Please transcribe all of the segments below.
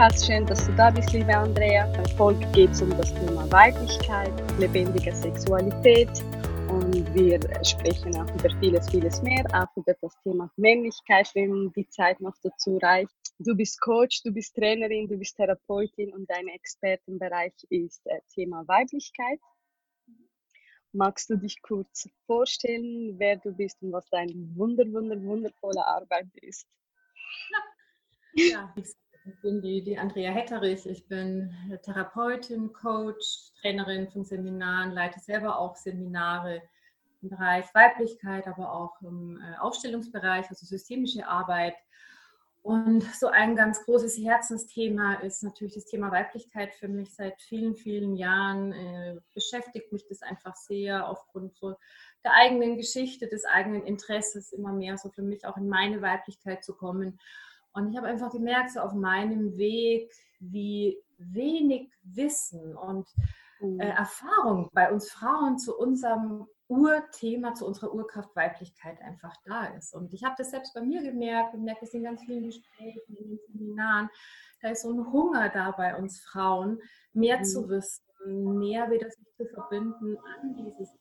Podcast. Schön, dass du da bist, liebe Andrea. Der Folge geht es um das Thema Weiblichkeit, lebendige Sexualität und wir sprechen auch über vieles, vieles mehr, auch über das Thema Männlichkeit, wenn die Zeit noch dazu reicht. Du bist Coach, du bist Trainerin, du bist Therapeutin und dein Expertenbereich ist äh, Thema Weiblichkeit. Magst du dich kurz vorstellen, wer du bist und was deine wunder, wunder, wundervolle Arbeit ist? Ja, ich bin die, die Andrea Hetterich. Ich bin Therapeutin, Coach, Trainerin von Seminaren, leite selber auch Seminare im Bereich Weiblichkeit, aber auch im äh, Aufstellungsbereich, also systemische Arbeit. Und so ein ganz großes Herzensthema ist natürlich das Thema Weiblichkeit für mich seit vielen, vielen Jahren. Äh, beschäftigt mich das einfach sehr aufgrund so der eigenen Geschichte, des eigenen Interesses, immer mehr so für mich auch in meine Weiblichkeit zu kommen. Und ich habe einfach gemerkt, so auf meinem Weg, wie wenig Wissen und äh, mhm. Erfahrung bei uns Frauen zu unserem Urthema, zu unserer Urkraft Weiblichkeit einfach da ist. Und ich habe das selbst bei mir gemerkt, gemerkt es in ganz vielen Gesprächen, in den Seminaren, da ist so ein Hunger da bei uns Frauen, mehr mhm. zu wissen, mehr wieder sich zu verbinden an dieses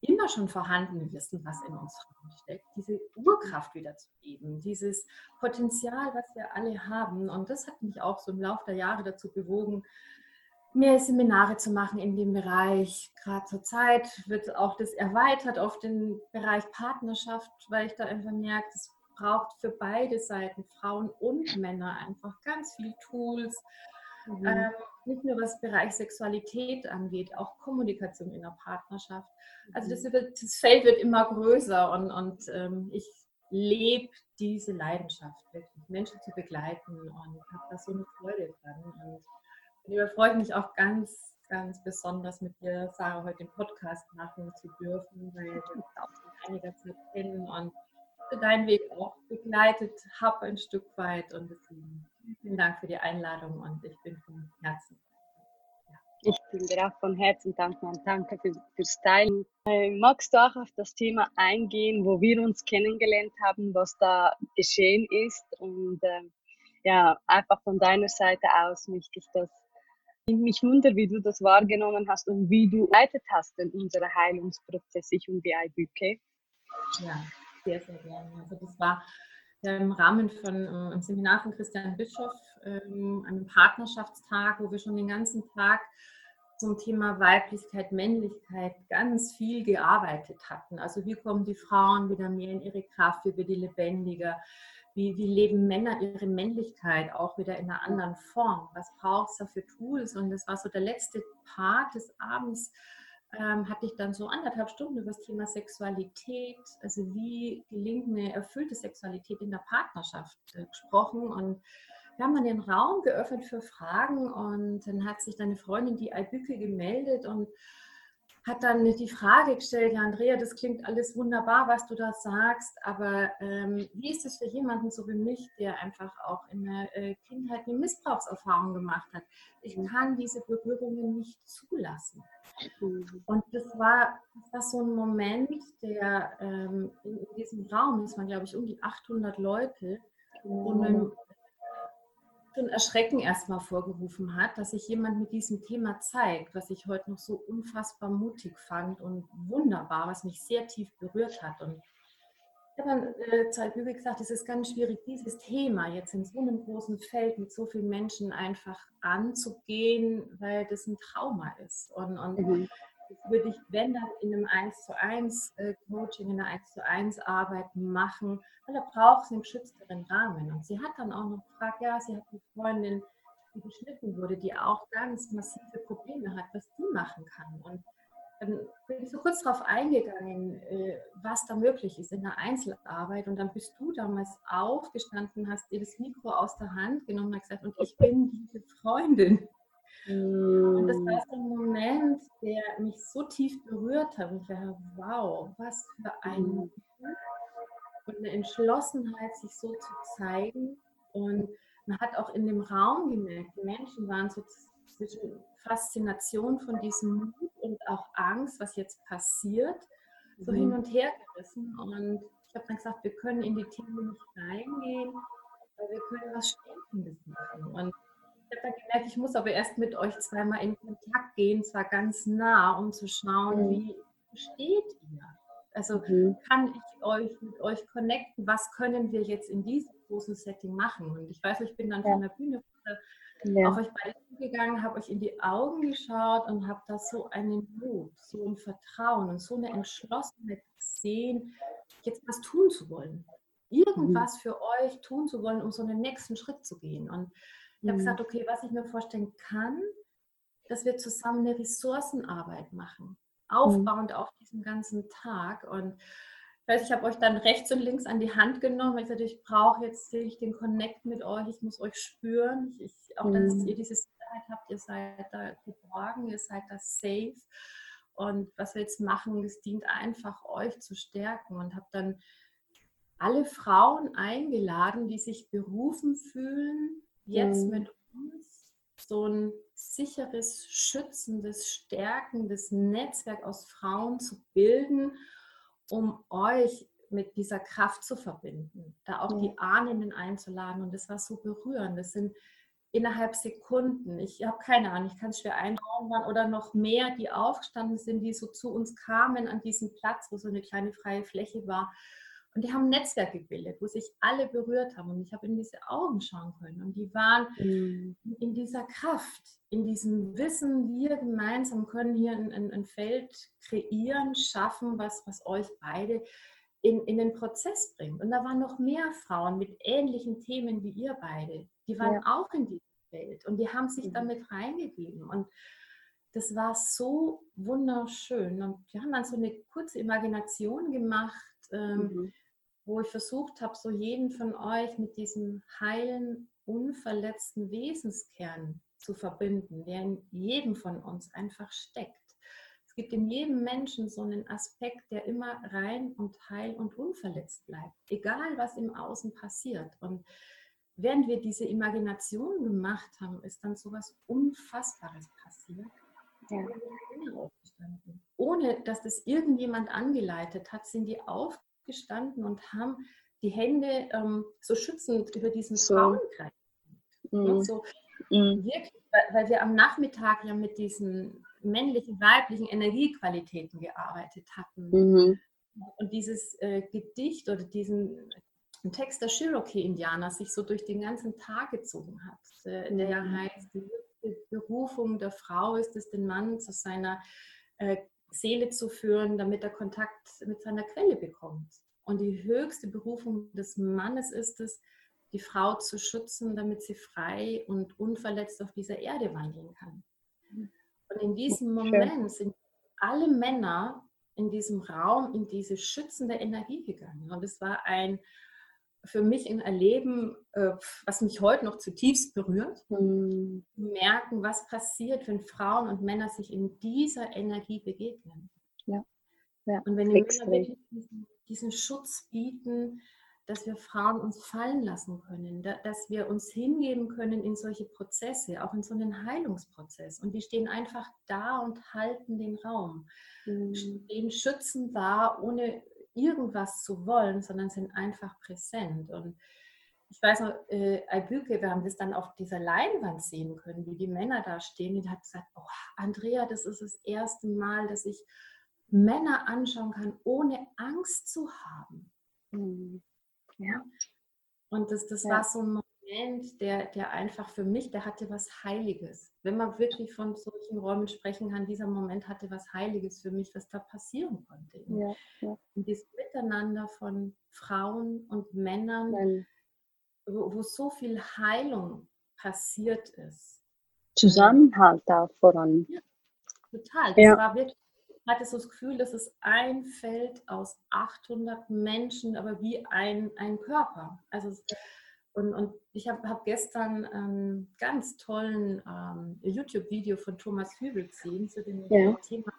immer schon vorhandene Wissen, was in uns steckt, diese Urkraft wiederzugeben, dieses Potenzial, was wir alle haben. Und das hat mich auch so im Laufe der Jahre dazu bewogen, mehr Seminare zu machen in dem Bereich. Gerade zur Zeit wird auch das erweitert auf den Bereich Partnerschaft, weil ich da einfach merke, es braucht für beide Seiten, Frauen und Männer, einfach ganz viele Tools. Mhm. Ähm, nicht nur was Bereich Sexualität angeht, auch Kommunikation in der Partnerschaft. Also das, mhm. das Feld wird immer größer und, und ähm, ich lebe diese Leidenschaft, wirklich Menschen zu begleiten und habe da so eine Freude dran. Und Darüber freue ich mich auch ganz, ganz besonders mit dir, Sarah, heute den Podcast machen zu dürfen, weil wir uns auch schon einiger Zeit kennen und deinen Weg auch begleitet habe ein Stück weit. Und deswegen vielen Dank für die Einladung und ich bin von Herzen. Ich bin dir auch von Herzen dankbar und danke für, fürs Teilen. Äh, magst du auch auf das Thema eingehen, wo wir uns kennengelernt haben, was da geschehen ist? Und äh, ja, einfach von deiner Seite aus möchte ich das mich wundert, wie du das wahrgenommen hast und wie du leitet hast in unserer Heilungsprozess, ich und die IBK. Ja, sehr, sehr gerne. Also das war im Rahmen von äh, einem Seminar von Christian Bischof, ähm, einem Partnerschaftstag, wo wir schon den ganzen Tag zum Thema Weiblichkeit, Männlichkeit ganz viel gearbeitet hatten. Also wie kommen die Frauen wieder mehr in ihre Kraft, wie wird die lebendiger, wie, wie leben Männer ihre Männlichkeit auch wieder in einer anderen Form? Was braucht es da für Tools? Und das war so der letzte Part des Abends, ähm, hatte ich dann so anderthalb Stunden über das Thema Sexualität, also wie gelingt eine erfüllte Sexualität in der Partnerschaft äh, gesprochen. Und wir haben dann den Raum geöffnet für Fragen und dann hat sich deine Freundin, die Albücke, gemeldet und hat dann die Frage gestellt, ja Andrea, das klingt alles wunderbar, was du da sagst, aber ähm, wie ist es für jemanden so wie mich, der einfach auch in der äh, Kindheit eine Missbrauchserfahrung gemacht hat? Ich mhm. kann diese Berührungen nicht zulassen. Mhm. Und das war, das war so ein Moment, der ähm, in, in, diesem Raum, das waren glaube ich um die 800 Leute, und mhm schon Erschrecken erstmal vorgerufen hat, dass sich jemand mit diesem Thema zeigt, was ich heute noch so unfassbar mutig fand und wunderbar, was mich sehr tief berührt hat. Und ich habe dann äh, Zeit gesagt, es ist ganz schwierig, dieses Thema jetzt in so einem großen Feld mit so vielen Menschen einfach anzugehen, weil das ein Trauma ist. Und, und mhm. Würde ich, wenn dann in einem 1 zu 1 äh, Coaching, in einer 1 zu 1 Arbeit machen, weil da braucht es einen geschützteren Rahmen. Und sie hat dann auch noch gefragt, ja, sie hat eine Freundin, die geschnitten wurde, die auch ganz massive Probleme hat, was die machen kann. Und dann bin ich so kurz darauf eingegangen, äh, was da möglich ist in der Einzelarbeit. Und dann bist du damals aufgestanden, hast dir das Mikro aus der Hand genommen und gesagt, und ich bin diese Freundin. Und das war so ein Moment, der mich so tief berührt hat. Ich dachte, wow, was für ein mhm und eine Entschlossenheit, sich so zu zeigen. Und man hat auch in dem Raum gemerkt, die Menschen waren so zwischen Faszination von diesem Mut und auch Angst, was jetzt passiert, so mhm. hin und her gerissen. Und ich habe dann gesagt, wir können in die Themen nicht reingehen, weil wir können was Stärkendes machen. Und ich habe dann gemerkt, ich muss aber erst mit euch zweimal in Kontakt gehen, zwar ganz nah, um zu schauen, mhm. wie steht ihr. Also mhm. kann ich euch mit euch connecten? Was können wir jetzt in diesem großen Setting machen? Und ich weiß, ich bin dann ja. von der Bühne ja. auf euch beide gegangen, habe euch in die Augen geschaut und habe da so einen Mut, so ein Vertrauen und so eine Entschlossenheit gesehen, jetzt was tun zu wollen. Irgendwas mhm. für euch tun zu wollen, um so einen nächsten Schritt zu gehen. Und ich habe mhm. gesagt, okay, was ich mir vorstellen kann, dass wir zusammen eine Ressourcenarbeit machen, mhm. aufbauend mhm. auf diesem ganzen Tag. Und weiß, ich habe euch dann rechts und links an die Hand genommen, weil ich sagte, ich brauche jetzt ich den Connect mit euch, ich muss euch spüren. Ich, ich, auch, dass mhm. ihr diese Sicherheit habt, ihr seid da geborgen, ihr seid da safe. Und was wir jetzt machen, das dient einfach euch zu stärken und habe dann alle Frauen eingeladen, die sich berufen fühlen, jetzt mhm. mit uns so ein sicheres, schützendes, stärkendes Netzwerk aus Frauen zu bilden um euch mit dieser Kraft zu verbinden, da auch ja. die Ahnen einzuladen. Und das war so berührend. Das sind innerhalb Sekunden, ich habe keine Ahnung, ich kann es schwer einbauen, waren oder noch mehr, die aufgestanden sind, die so zu uns kamen an diesem Platz, wo so eine kleine freie Fläche war. Und die haben ein Netzwerk gebildet, wo sich alle berührt haben. Und ich habe in diese Augen schauen können. Und die waren mhm. in dieser Kraft, in diesem Wissen, wir gemeinsam können hier ein, ein, ein Feld kreieren, schaffen, was, was euch beide in, in den Prozess bringt. Und da waren noch mehr Frauen mit ähnlichen Themen wie ihr beide. Die waren ja. auch in diesem Feld und die haben sich mhm. damit reingegeben. Und das war so wunderschön. Und wir haben dann so eine kurze Imagination gemacht. Ähm, mhm wo ich versucht habe, so jeden von euch mit diesem heilen, unverletzten Wesenskern zu verbinden, der in jedem von uns einfach steckt. Es gibt in jedem Menschen so einen Aspekt, der immer rein und heil und unverletzt bleibt, egal was im Außen passiert. Und während wir diese Imagination gemacht haben, ist dann so was Unfassbares passiert. Ja. Ohne dass das irgendjemand angeleitet hat, sind die auf gestanden und haben die Hände ähm, so schützend über diesen so. Frauenkreis. Mm. So, mm. wirklich, weil, weil, wir am Nachmittag ja mit diesen männlichen, weiblichen Energiequalitäten gearbeitet hatten. Mhm. Und dieses äh, Gedicht oder diesen Text der Cherokee-Indianer sich so durch den ganzen Tag gezogen hat, äh, der ja mhm. heißt, die Berufung der Frau ist es, den Mann zu seiner äh, Seele zu führen, damit er Kontakt mit seiner Quelle bekommt. Und die höchste Berufung des Mannes ist es, die Frau zu schützen, damit sie frei und unverletzt auf dieser Erde wandeln kann. Und in diesem Moment sind alle Männer in diesem Raum in diese schützende Energie gegangen. Und es war ein für mich ein Erleben, äh, was mich heute noch zutiefst berührt. Mhm. Merken, was passiert, wenn Frauen und Männer sich in dieser Energie begegnen. Ja. ja. Und wenn die Männer wirklich diesen, diesen Schutz bieten, dass wir Frauen uns fallen lassen können, dass wir uns hingeben können in solche Prozesse, auch in so einen Heilungsprozess. Und die stehen einfach da und halten den Raum, mhm. stehen schützend da, ohne irgendwas zu wollen, sondern sind einfach präsent. Und ich weiß noch, äh, Albüke, wir haben das dann auf dieser Leinwand sehen können, wie die Männer da stehen. Die hat gesagt, oh, Andrea, das ist das erste Mal, dass ich Männer anschauen kann, ohne Angst zu haben. Mhm. Ja. Und das, das ja. war so ein Moment, der, der einfach für mich, der hatte was Heiliges. Wenn man wirklich von solchen Räumen sprechen kann, dieser Moment hatte was Heiliges für mich, was da passieren konnte. Ja, ja. Und dieses Miteinander von Frauen und Männern, wo, wo, so viel Heilung passiert ist. Zusammenhalt auch voran. Ja, total. Das ja. war wirklich hatte so das Gefühl, dass es ein Feld aus 800 Menschen, aber wie ein, ein Körper. Also und, und ich habe hab gestern einen ganz tollen ähm, YouTube-Video von Thomas Hübel gesehen zu dem ja. Thema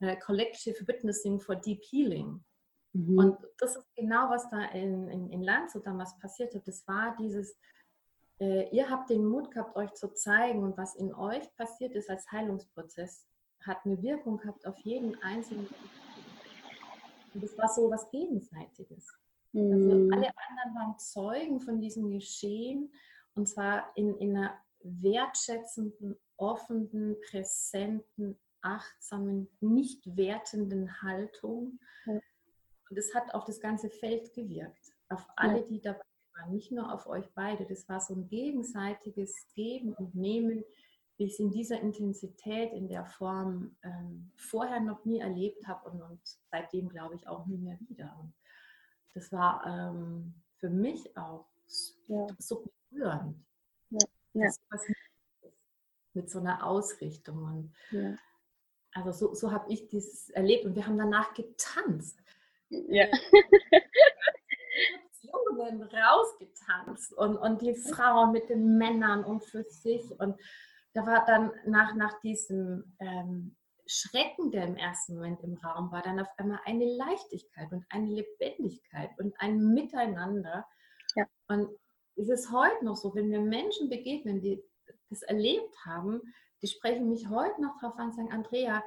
äh, Collective Witnessing for Deep Healing. Mhm. Und das ist genau, was da in, in, in Landshut damals passiert hat. Das war dieses, äh, ihr habt den Mut gehabt, euch zu zeigen und was in euch passiert ist als Heilungsprozess, hat eine Wirkung gehabt auf jeden einzelnen. Und das war so was Gegenseitiges. Also mhm. alle anderen waren Zeugen von diesem Geschehen und zwar in, in einer wertschätzenden, offenen, präsenten, achtsamen, nicht wertenden Haltung. Ja. Und es hat auf das ganze Feld gewirkt, auf alle, die dabei waren, nicht nur auf euch beide. Das war so ein gegenseitiges Geben und Nehmen, wie ich es in dieser Intensität, in der Form ähm, vorher noch nie erlebt habe und, und, seitdem glaube ich auch nie mehr wieder. Und das war ähm, für mich auch ja. so berührend. Ja. Ja. Mit so einer Ausrichtung. Und. Also so, so habe ich dieses erlebt und wir haben danach getanzt. Ja. Jungen rausgetanzt und, und die Frauen mit den Männern und für sich. Und da war dann nach, nach diesem ähm, Schrecken, der im ersten Moment im Raum war, dann auf einmal eine Leichtigkeit und eine Lebendigkeit und ein Miteinander. Ja. Und es ist heute noch so, wenn wir Menschen begegnen, die das erlebt haben, die sprechen mich heute noch darauf an und sagen, Andrea,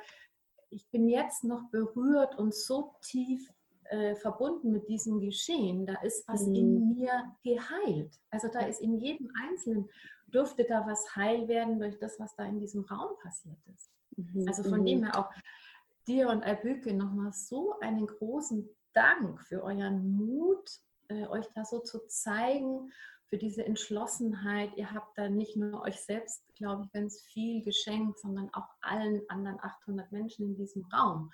ich bin jetzt noch berührt und so tief äh, verbunden mit diesem Geschehen. Da ist was mhm. in mir geheilt. Also da ist in jedem Einzelnen, durfte da was heil werden durch das, was da in diesem Raum passiert ist. Mhm. Also von mhm. dem her auch dir und Albüke nochmal so einen großen Dank für euren Mut, äh, euch da so zu zeigen für diese Entschlossenheit. Ihr habt da nicht nur euch selbst, glaube ich, ganz viel geschenkt, sondern auch allen anderen 800 Menschen in diesem Raum,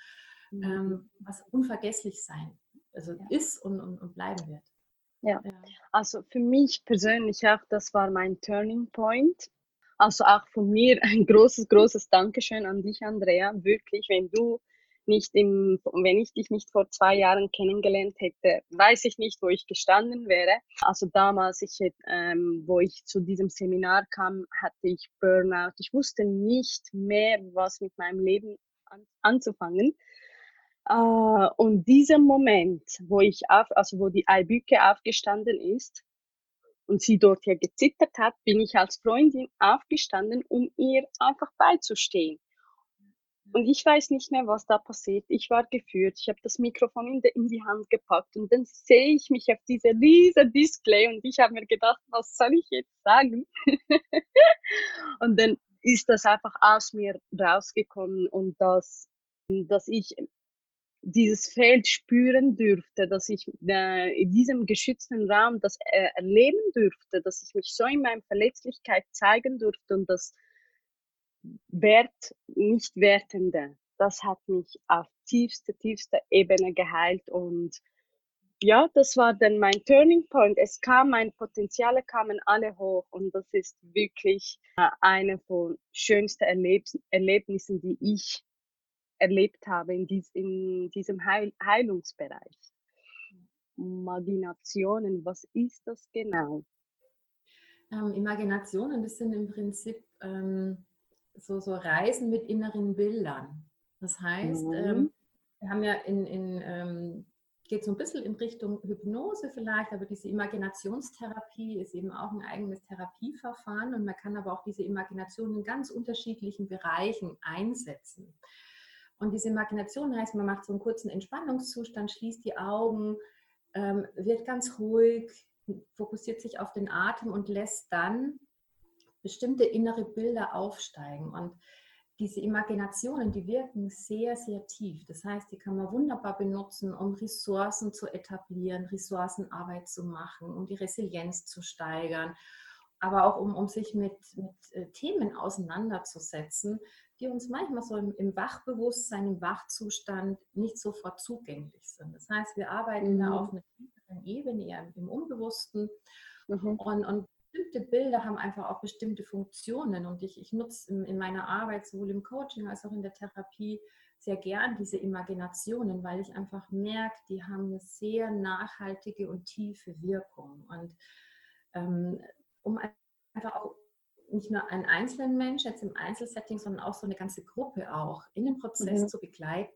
mhm. ähm, was unvergesslich sein also ja. ist und, und, und, bleiben wird. Ja. ja, also für mich persönlich auch, das war mein Turning Point. Also auch von mir ein großes, großes Dankeschön an dich, Andrea. Wirklich, wenn du nicht im, wenn ich dich nicht vor zwei Jahren kennengelernt hätte, weiß ich nicht, wo ich gestanden wäre. Also damals, ich, ähm, wo ich zu diesem Seminar kam, hatte ich Burnout. Ich wusste nicht mehr, was mit meinem Leben an, anzufangen. Uh, und dieser Moment, wo ich auf, also wo die Eibüke aufgestanden ist und sie dort ja gezittert hat, bin ich als Freundin aufgestanden, um ihr einfach beizustehen. Und ich weiß nicht mehr, was da passiert. Ich war geführt. Ich habe das Mikrofon in, de, in, die Hand gepackt und dann sehe ich mich auf diese riesige Display und ich habe mir gedacht, was soll ich jetzt sagen? und dann ist das einfach aus mir rausgekommen und dass, dass ich dieses Feld spüren dürfte, dass ich äh, in diesem geschützten Raum das äh, erleben dürfte, dass ich mich so in meiner Verletzlichkeit zeigen durfte und das Wert, nicht Wertende. Das hat mich auf tiefste, tiefste Ebene geheilt und ja, das war dann mein Turning Point. Es kam, meine Potenziale kamen alle hoch und das ist wirklich äh, eine von schönsten Erleb Erlebnissen, die ich erlebt habe in, dies, in diesem Heil Heilungsbereich. Imaginationen, was ist das genau? Ähm, Imaginationen, das sind im Prinzip ähm, so, so Reisen mit inneren Bildern. Das heißt, mhm. ähm, wir haben ja in, in ähm, geht so ein bisschen in Richtung Hypnose vielleicht, aber diese Imaginationstherapie ist eben auch ein eigenes Therapieverfahren und man kann aber auch diese Imagination in ganz unterschiedlichen Bereichen einsetzen. Und diese Imagination heißt, man macht so einen kurzen Entspannungszustand, schließt die Augen, ähm, wird ganz ruhig, fokussiert sich auf den Atem und lässt dann bestimmte innere Bilder aufsteigen. Und diese Imaginationen, die wirken sehr, sehr tief. Das heißt, die kann man wunderbar benutzen, um Ressourcen zu etablieren, Ressourcenarbeit zu machen, um die Resilienz zu steigern, aber auch um, um sich mit, mit äh, Themen auseinanderzusetzen, die uns manchmal so im, im, Wachbewusstsein, im Wachzustand nicht sofort zugänglich sind. Das heißt, wir arbeiten mhm. da auf einer tieferen Ebene, eher im, im Unbewussten. Mhm. Und, und bestimmte Bilder haben einfach auch bestimmte Funktionen und ich, ich nutze in, in, meiner Arbeit sowohl im Coaching als auch in der Therapie sehr gern diese Imaginationen, weil ich einfach merke, die haben eine sehr nachhaltige und tiefe Wirkung. Und ähm, um einfach auch nicht nur einen einzelnen Mensch jetzt im Einzelsetting, sondern auch so eine ganze Gruppe auch in den Prozess mhm. zu begleiten,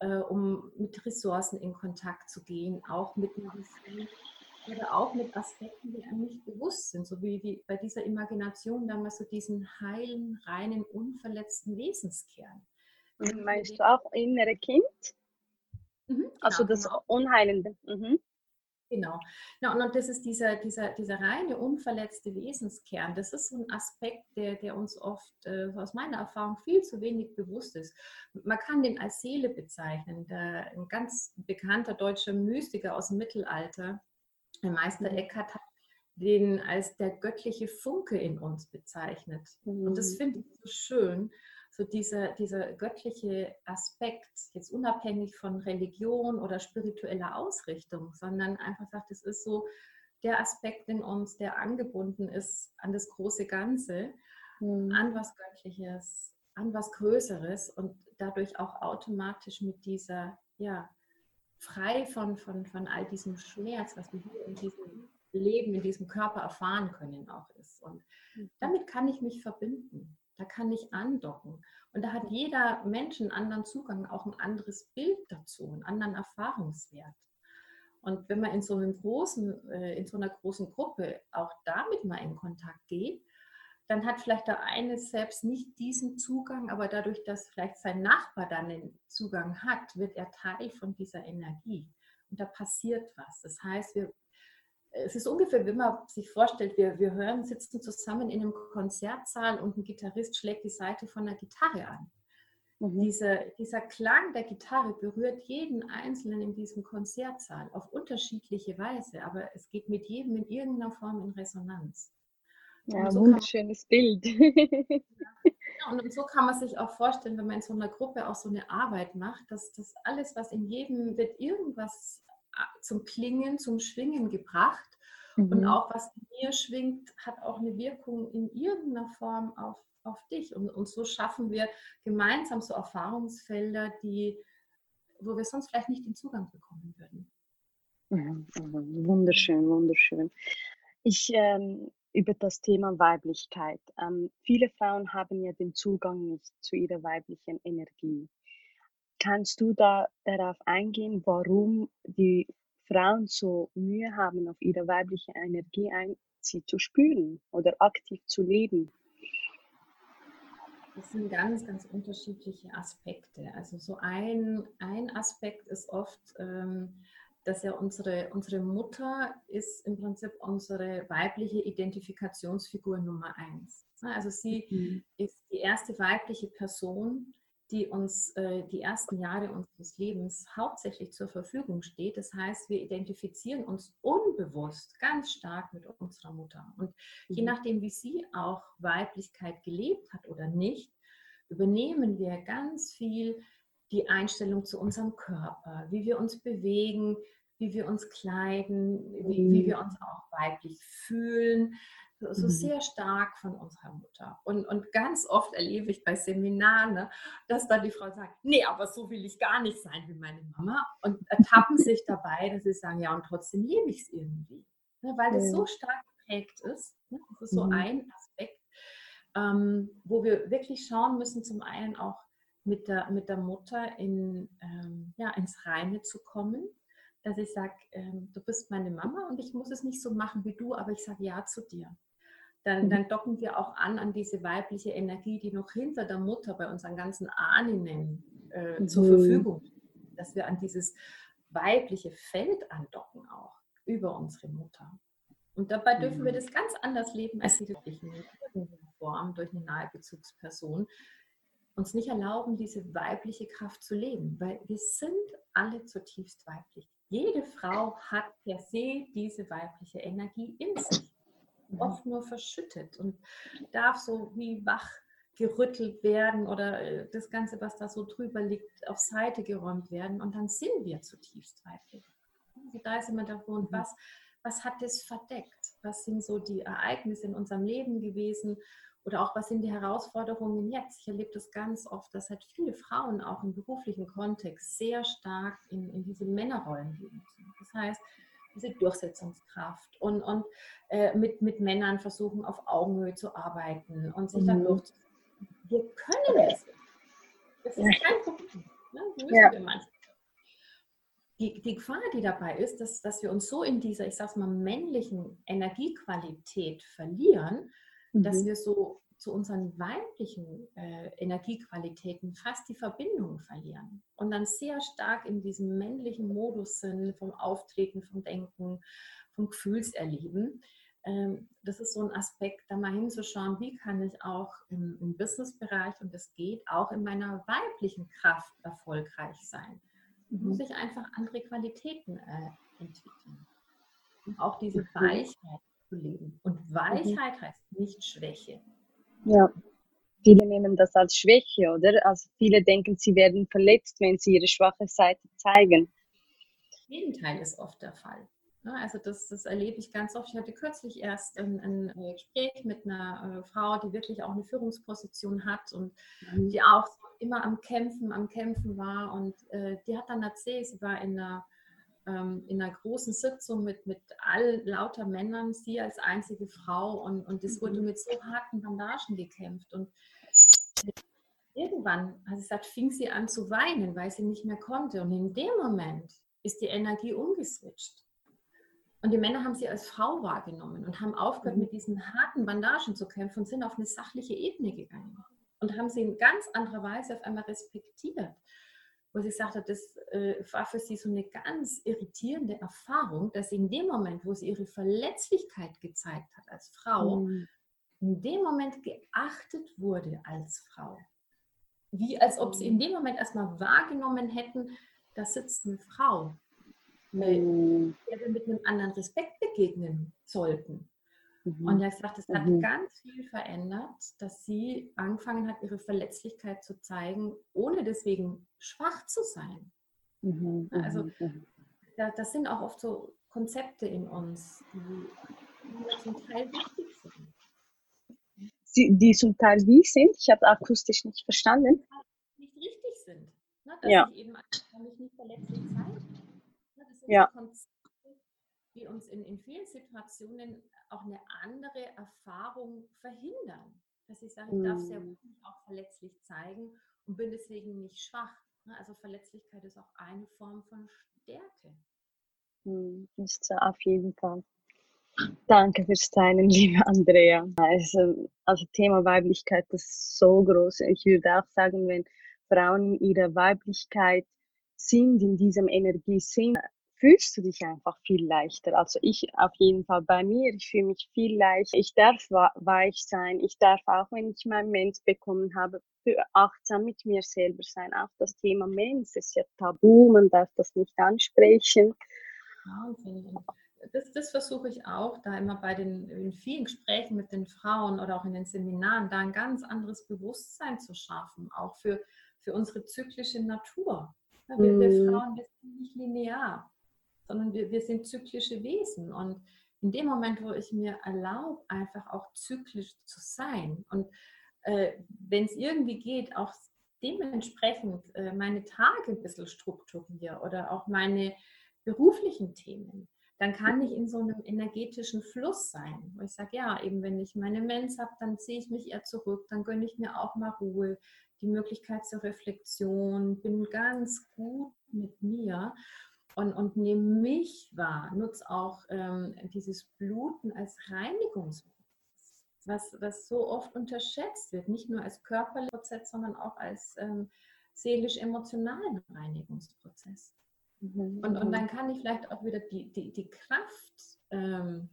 äh, um mit Ressourcen in Kontakt zu gehen, auch mit Vision oder auch mit Aspekten, die einem nicht bewusst sind, so wie die, bei dieser Imagination damals so diesen heilen, reinen, unverletzten Wesenskern. Mhm, meinst du auch innere Kind? Mhm, genau, also das genau. Unheilende. Mhm. Genau. Ja, und das ist dieser, dieser, dieser reine, unverletzte Wesenskern. Das ist so ein Aspekt, der, der uns oft äh, aus meiner Erfahrung viel zu wenig bewusst ist. Man kann den als Seele bezeichnen. Der, ein ganz bekannter deutscher Mystiker aus dem Mittelalter, der Meister mhm. Eckhart, hat den als der göttliche Funke in uns bezeichnet. Mhm. Und das mhm. finde ich so schön, so dieser, dieser göttliche Aspekt, jetzt unabhängig von Religion oder spiritueller Ausrichtung, sondern einfach sagt, es ist so der Aspekt in uns, der angebunden ist an das große Ganze, mhm. an was Göttliches, an was Größeres und dadurch auch automatisch mit dieser, ja, frei von, von, von all diesem Schmerz, was wir hier in diesem Leben, in diesem Körper erfahren können, auch ist. Und mhm. damit kann ich mich verbinden. Da kann ich andocken. Und da hat jeder Mensch einen anderen Zugang, auch ein anderes Bild dazu, einen anderen Erfahrungswert. Und wenn man in so einem großen, äh, in so einer großen Gruppe auch damit mal in Kontakt geht, dann hat vielleicht der eine selbst nicht diesen Zugang, aber dadurch, dass vielleicht sein Nachbar dann den Zugang hat, wird er Teil von dieser Energie. Und da passiert was. Das heißt, wir es ist ungefähr, wenn man sich vorstellt, wir, wir hören, sitzen zusammen in einem Konzertsaal und ein Gitarrist schlägt die Seite von einer Gitarre an. Mhm. Diese, dieser Klang der Gitarre berührt jeden Einzelnen in diesem Konzertsaal auf unterschiedliche Weise, aber es geht mit jedem in irgendeiner Form in Resonanz. Ja, so wunderschönes Bild. Ja, und so kann man sich auch vorstellen, wenn man in so einer Gruppe auch so eine Arbeit macht, dass das alles, was in jedem wird irgendwas zum Klingen, zum Schwingen gebracht. Mhm. Und auch was in mir schwingt, hat auch eine Wirkung in irgendeiner Form auf, auf dich. Und, und so schaffen wir gemeinsam so Erfahrungsfelder, die, wo wir sonst vielleicht nicht den Zugang bekommen würden. Mhm. Wunderschön, wunderschön. Ich ähm, über das Thema Weiblichkeit. Ähm, viele Frauen haben ja den Zugang nicht zu ihrer weiblichen Energie. Kannst du da darauf eingehen, warum die Frauen so Mühe haben, auf ihre weibliche Energie ein, sie zu spüren oder aktiv zu leben? Das sind ganz, ganz unterschiedliche Aspekte. Also so ein, ein Aspekt ist oft, ähm, dass ja unsere, unsere Mutter ist im Prinzip unsere weibliche Identifikationsfigur Nummer eins. Also sie mhm. ist die erste weibliche Person, die uns äh, die ersten Jahre unseres Lebens hauptsächlich zur Verfügung steht. Das heißt, wir identifizieren uns unbewusst ganz stark mit unserer Mutter. Und je mhm. nachdem, wie sie auch Weiblichkeit gelebt hat oder nicht, übernehmen wir ganz viel die Einstellung zu unserem Körper, wie wir uns bewegen, wie wir uns kleiden, wie, wie mhm. wir uns auch weiblich fühlen so mhm. sehr stark von unserer Mutter. Und, und ganz oft erlebe ich bei Seminaren, ne, dass dann die Frau sagt, nee, aber so will ich gar nicht sein wie meine Mama. Und ertappen sich dabei, dass sie sagen, ja, und trotzdem lebe ich es irgendwie. Ne, weil das so stark geprägt ist. Ne, das ist so mhm. ein Aspekt, ähm, wo wir wirklich schauen müssen, zum einen auch mit der, mit der Mutter in, ähm, ja, ins Reine zu kommen dass ich sage, ähm, du bist meine Mama und ich muss es nicht so machen wie du, aber ich sage ja zu dir dann, mhm. dann docken wir auch an an diese weibliche Energie, die noch hinter der Mutter bei unseren ganzen Ahnen äh, mhm. zur Verfügung steht. Dass wir an dieses weibliche Feld andocken auch über unsere Mutter. Und dabei dürfen wir mhm. das ganz anders leben als die in irgendeiner Form durch eine nahe Bezugsperson. Uns nicht erlauben, diese weibliche Kraft zu leben, weil wir sind alle zutiefst weiblich. Jede Frau hat per se diese weibliche Energie in sich. Mhm. oft nur verschüttet und darf so wie wach gerüttelt werden oder äh, das Ganze, was da so drüber liegt, auf Seite geräumt werden und dann sind wir zutiefst weiblich. Also da ist immer der Grund, mhm. was, was hat das verdeckt? Was sind so die Ereignisse in unserem Leben gewesen oder auch was sind die Herausforderungen jetzt? Ich erlebe das ganz oft, dass halt viele Frauen auch im beruflichen Kontext sehr stark in, in diese Männerrollen leben. Das heißt, diese Durchsetzungskraft und, und äh, mit, mit Männern versuchen, auf Augenhöhe zu arbeiten und sich mhm. dann durchzusetzen. Wir können es. Das ist kein Problem. Ne? Ja. Die, die Gefahr, die dabei ist, dass, dass wir uns so in dieser, ich sag's mal, männlichen Energiequalität verlieren, mhm. dass wir so zu unseren weiblichen äh, Energiequalitäten fast die Verbindung verlieren und dann sehr stark in diesem männlichen Modus sind, vom Auftreten, vom Denken, vom Gefühlserleben. Ähm, das ist so ein Aspekt, da mal hinzuschauen, wie kann ich auch im, im Businessbereich, und das geht, auch in meiner weiblichen Kraft erfolgreich sein. Mhm. Muss ich einfach andere Qualitäten äh, entwickeln. Und auch diese Weichheit zu leben. Und Weichheit mhm. heißt nicht Schwäche. Ja, viele nehmen das als Schwäche, oder? Also viele denken, sie werden verletzt, wenn sie ihre schwache Seite zeigen. Das Gegenteil ist oft der Fall. Also das, das erlebe ich ganz oft. Ich hatte kürzlich erst ein, ein Gespräch mit einer äh, Frau, die wirklich auch eine Führungsposition hat und mhm. die auch immer am Kämpfen, am Kämpfen war. Und äh, die hat dann erzählt, sie war in einer ähm, in einer großen Sitzung mit, mit all lauter Männern, sie als einzige Frau und, und es wurde mhm. mit so harten Bandagen gekämpft. Und irgendwann, sie gesagt, fing sie an zu weinen, weil sie nicht mehr konnte. Und in dem Moment ist die Energie umgeswitcht. Und die Männer haben sie als Frau wahrgenommen und haben aufgehört, mhm. mit diesen harten Bandagen zu kämpfen und sind auf eine sachliche Ebene gegangen und haben sie in ganz anderer Weise auf einmal respektiert wo sie gesagt hat, das äh, war für sie so eine ganz irritierende Erfahrung, dass in dem Moment, wo sie ihre Verletzlichkeit gezeigt hat als Frau, mhm. in dem Moment geachtet wurde als Frau. Wie als ob sie in dem Moment erstmal wahrgenommen hätten, da sitzt eine Frau, mhm. der wir mit einem anderen Respekt begegnen sollten. Mhm. Und er sagt, es hat mhm. ganz viel verändert, dass sie angefangen hat, ihre Verletzlichkeit zu zeigen, ohne deswegen schwach zu sein. Mhm. Also mhm, mhm. da, das sind auch oft so Konzepte in uns, die zum Teil wichtig sind. Sie, die zum Teil wie sind? Ich habe akustisch nicht verstanden. Nicht richtig sind. Ne? Dass ja. ich eben mich nicht verletzlich zeige. Ne? Das sind ja. Konzepte, die uns in, in vielen Situationen auch eine andere Erfahrung verhindern. Dass ich sage, ich darf sehr mhm. gut auch verletzlich zeigen und bin deswegen nicht schwach. Ne? Also Verletzlichkeit ist auch eine Form von Stärke. Mhm, ist auf jeden Fall. Danke fürs Teilen, liebe Andrea. Also, also Thema Weiblichkeit das ist so groß. Ich würde auch sagen, wenn Frauen in ihrer Weiblichkeit sind, in diesem Energie sind, fühlst du dich einfach viel leichter. Also ich auf jeden Fall bei mir, ich fühle mich viel leichter. Ich darf weich sein. Ich darf auch, wenn ich meinen Mens bekommen habe, achtsam mit mir selber sein. Auch das Thema Mens ist ja tabu, man darf das nicht ansprechen. Das, das versuche ich auch, da immer bei den in vielen Gesprächen mit den Frauen oder auch in den Seminaren, da ein ganz anderes Bewusstsein zu schaffen, auch für, für unsere zyklische Natur. Wir, wir mhm. Frauen, wir sind nicht linear sondern wir, wir sind zyklische Wesen. Und in dem Moment, wo ich mir erlaube, einfach auch zyklisch zu sein und äh, wenn es irgendwie geht, auch dementsprechend äh, meine Tage ein bisschen strukturiere oder auch meine beruflichen Themen, dann kann ich in so einem energetischen Fluss sein. Wo ich sage, ja, eben wenn ich meine Mens habe, dann ziehe ich mich eher zurück, dann gönne ich mir auch mal Ruhe, die Möglichkeit zur Reflexion, bin ganz gut mit mir und, und nehme mich wahr, nutze auch ähm, dieses Bluten als Reinigungsprozess, was, was so oft unterschätzt wird, nicht nur als körperlicher Prozess, sondern auch als ähm, seelisch-emotionalen Reinigungsprozess. Mhm. Und, und dann kann ich vielleicht auch wieder die, die, die Kraft ähm,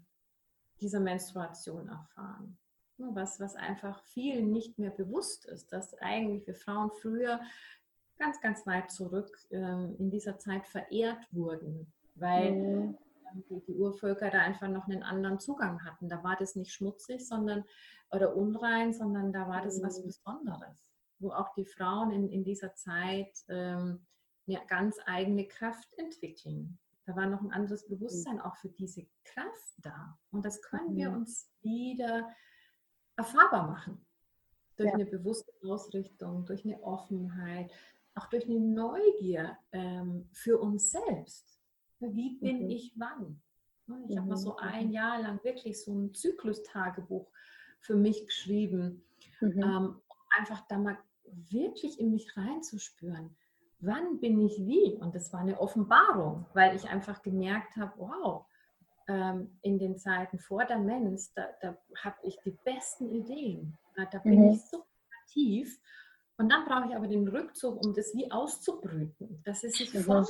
dieser Menstruation erfahren. Was, was einfach vielen nicht mehr bewusst ist, dass eigentlich wir Frauen früher ganz, ganz weit zurück ähm, in dieser Zeit verehrt wurden, weil mhm. die, die, Urvölker da einfach noch einen anderen Zugang hatten. Da war das nicht schmutzig sondern, oder unrein, sondern da war das mhm. was Besonderes, wo auch die Frauen in, in dieser Zeit ähm, eine ganz eigene Kraft entwickeln. Da war noch ein anderes Bewusstsein auch für diese Kraft da. Und das können mhm. wir uns wieder erfahrbar machen. Durch ja. eine bewusste Ausrichtung, durch eine Offenheit, auch durch eine Neugier ähm, für uns selbst. Wie bin mhm. ich wann? Ich habe mal so mhm, ein mhm. Jahr lang wirklich so ein Zyklustagebuch für mich geschrieben, mhm. ähm, einfach da mal wirklich in mich reinzuspüren. Wann bin ich wie? Und das war eine Offenbarung, weil ich einfach gemerkt habe, wow, ähm, in den Zeiten vor der Mens, da, da habe ich die besten Ideen. Da bin mhm. ich so aktiv. Und dann brauche ich aber den Rückzug, um das wie auszubrüten, dass es sich formt.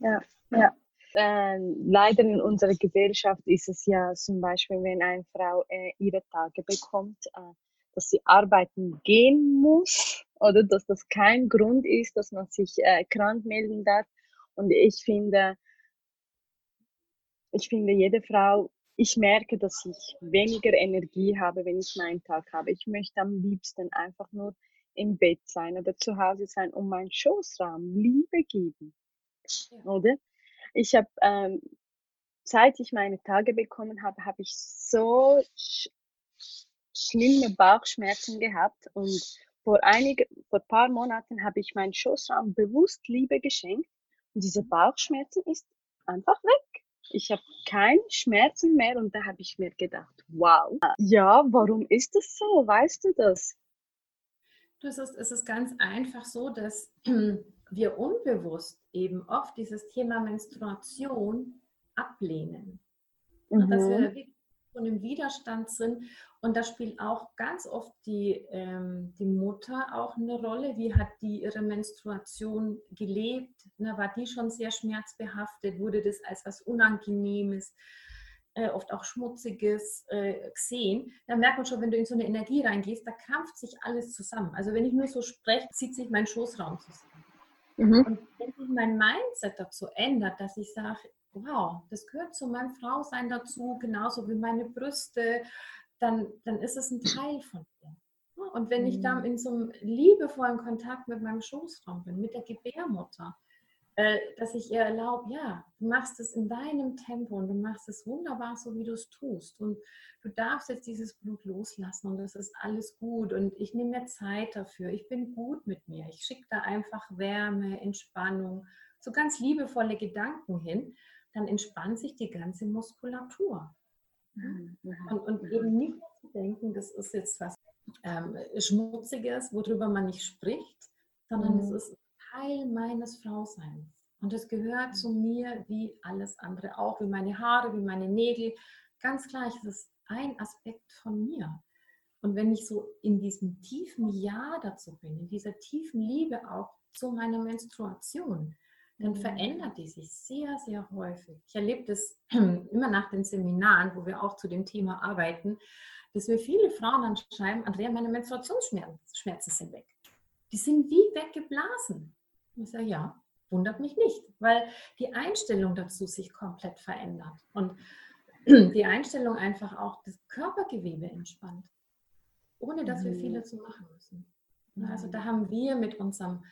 Ja, ja. Äh, leider in unserer Gesellschaft ist es ja zum Beispiel, wenn eine Frau äh, ihre Tage bekommt, äh, dass sie arbeiten gehen muss oder dass das kein Grund ist, dass man sich äh, krank melden darf. Und ich finde, ich finde, jede Frau, ich merke, dass ich weniger Energie habe, wenn ich meinen Tag habe. Ich möchte am liebsten einfach nur im Bett sein oder zu Hause sein und meinen Schoßraum Liebe geben. Ja. Oder? Ich habe, ähm, seit ich meine Tage bekommen habe, habe ich so sch schlimme Bauchschmerzen gehabt und vor einige, vor ein paar Monaten habe ich meinen Schoßraum bewusst Liebe geschenkt und diese Bauchschmerzen ist einfach weg. Ich habe keine Schmerzen mehr und da habe ich mir gedacht, wow, ja, warum ist das so? Weißt du das? Du, es, ist, es ist ganz einfach so, dass wir unbewusst eben oft dieses Thema Menstruation ablehnen. Mhm. Dass wir mhm. von dem Widerstand sind. Und da spielt auch ganz oft die, ähm, die Mutter auch eine Rolle. Wie hat die ihre Menstruation gelebt? Na, war die schon sehr schmerzbehaftet? Wurde das als was Unangenehmes? Äh, oft auch Schmutziges äh, gesehen, dann merkt man schon, wenn du in so eine Energie reingehst, da krampft sich alles zusammen. Also wenn ich nur so spreche, zieht sich mein Schoßraum zusammen. Mhm. Und wenn sich mein Mindset dazu ändert, dass ich sage, wow, das gehört zu meinem Frausein dazu, genauso wie meine Brüste, dann, dann ist es ein Teil von mir. Und wenn ich dann mhm. in so einem liebevollen Kontakt mit meinem Schoßraum bin, mit der Gebärmutter, äh, dass ich ihr erlaube, ja, du machst es in deinem Tempo und du machst es wunderbar, so wie du es tust. Und du darfst jetzt dieses Blut loslassen und das ist alles gut. Und ich nehme mir Zeit dafür. Ich bin gut mit mir. Ich schicke da einfach Wärme, Entspannung, so ganz liebevolle Gedanken hin. Dann entspannt sich die ganze Muskulatur. Mhm. Und, und eben nicht zu denken, das ist jetzt was ähm, Schmutziges, worüber man nicht spricht, sondern mhm. es ist Teil meines Frauseins. Und es gehört zu mir wie alles andere auch, wie meine Haare, wie meine Nägel. Ganz klar, es ist ein Aspekt von mir. Und wenn ich so in diesem tiefen Ja dazu bin, in dieser tiefen Liebe auch zu meiner Menstruation, dann mhm. verändert die sich sehr, sehr häufig. Ich erlebe das immer nach den Seminaren, wo wir auch zu dem Thema arbeiten, dass mir viele Frauen dann schreiben, Andrea, meine Menstruationsschmerzen sind weg. Die sind wie weggeblasen. Ich sage, ja, wundert mich nicht, weil die Einstellung dazu sich komplett verändert und die Einstellung einfach auch das Körpergewebe entspannt, ohne dass wir viel mhm. dazu machen müssen. Also da haben wir mit unserem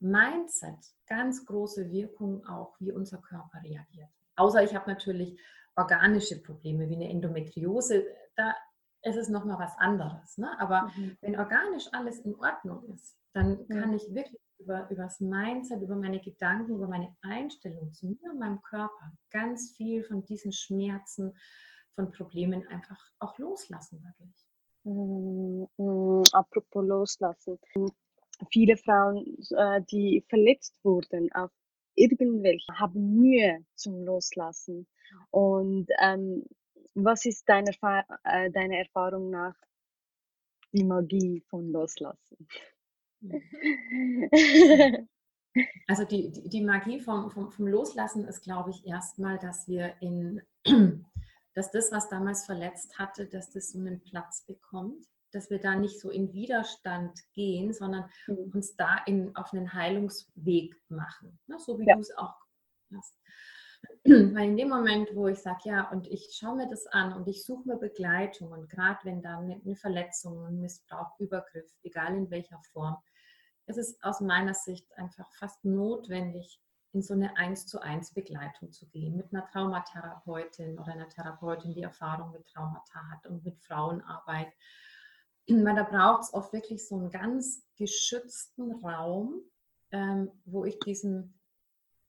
Mindset ganz große Wirkung auch, wie unser Körper reagiert. Außer ich habe natürlich organische Probleme wie eine Endometriose, da ist es nochmal was anderes. Ne? Aber mhm. wenn organisch alles in Ordnung ist, dann kann ich wirklich über, über das Mindset, über meine Gedanken, über meine Einstellung zu mir und meinem Körper ganz viel von diesen Schmerzen, von Problemen einfach auch loslassen dadurch. Mm, apropos loslassen. Viele Frauen, äh, die verletzt wurden auf irgendwelche, haben Mühe zum Loslassen. Und ähm, was ist deine, äh, deine Erfahrung nach die Magie von Loslassen? Also die, die, Magie vom, vom, vom Loslassen ist, glaube ich, erstmal, dass wir in, dass das, was damals verletzt hatte, dass das so einen Platz bekommt, dass wir da nicht so in Widerstand gehen, sondern mhm. uns da in, auf einen Heilungsweg machen, ne? so wie ja. du es auch hast. Weil in dem Moment, wo ich sage, ja, und ich schaue mir das an und ich suche mir Begleitung und gerade wenn da eine, eine Verletzung, ein Missbrauch, Übergriff, egal in welcher Form, ist es aus meiner Sicht einfach fast notwendig, in so eine 1 zu 1 Begleitung zu gehen mit einer Traumatherapeutin oder einer Therapeutin, die Erfahrung mit Traumata hat und mit Frauenarbeit. Weil da braucht es oft wirklich so einen ganz geschützten Raum, ähm, wo ich diesen,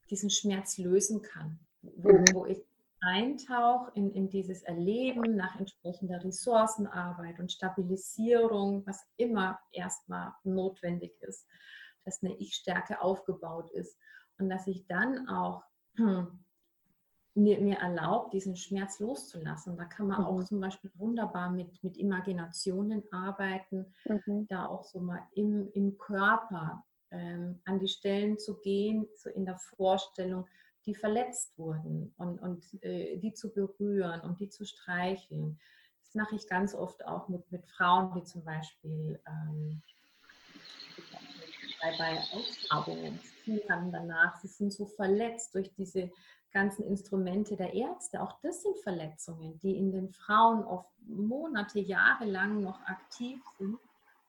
diesen Schmerz lösen kann, wo, mhm. wo ich eintauche in, in dieses Erleben nach entsprechender Ressourcenarbeit und Stabilisierung, was immer erstmal notwendig ist, dass eine Ich-Stärke aufgebaut ist und dass ich dann auch hm, mir, mir erlaubt, diesen Schmerz loszulassen. Da kann man mhm. auch zum Beispiel wunderbar mit, mit Imaginationen arbeiten, mhm. da auch so mal im, im Körper ähm, an die Stellen zu gehen, so in der Vorstellung, die verletzt wurden und, und äh, die zu berühren und die zu streicheln. Das mache ich ganz oft auch mit, mit Frauen, die zum Beispiel ähm, bei, bei Ausgrabungen dann danach, sie sind so verletzt durch diese ganzen Instrumente der Ärzte. Auch das sind Verletzungen, die in den Frauen oft Monate, Jahre lang noch aktiv sind,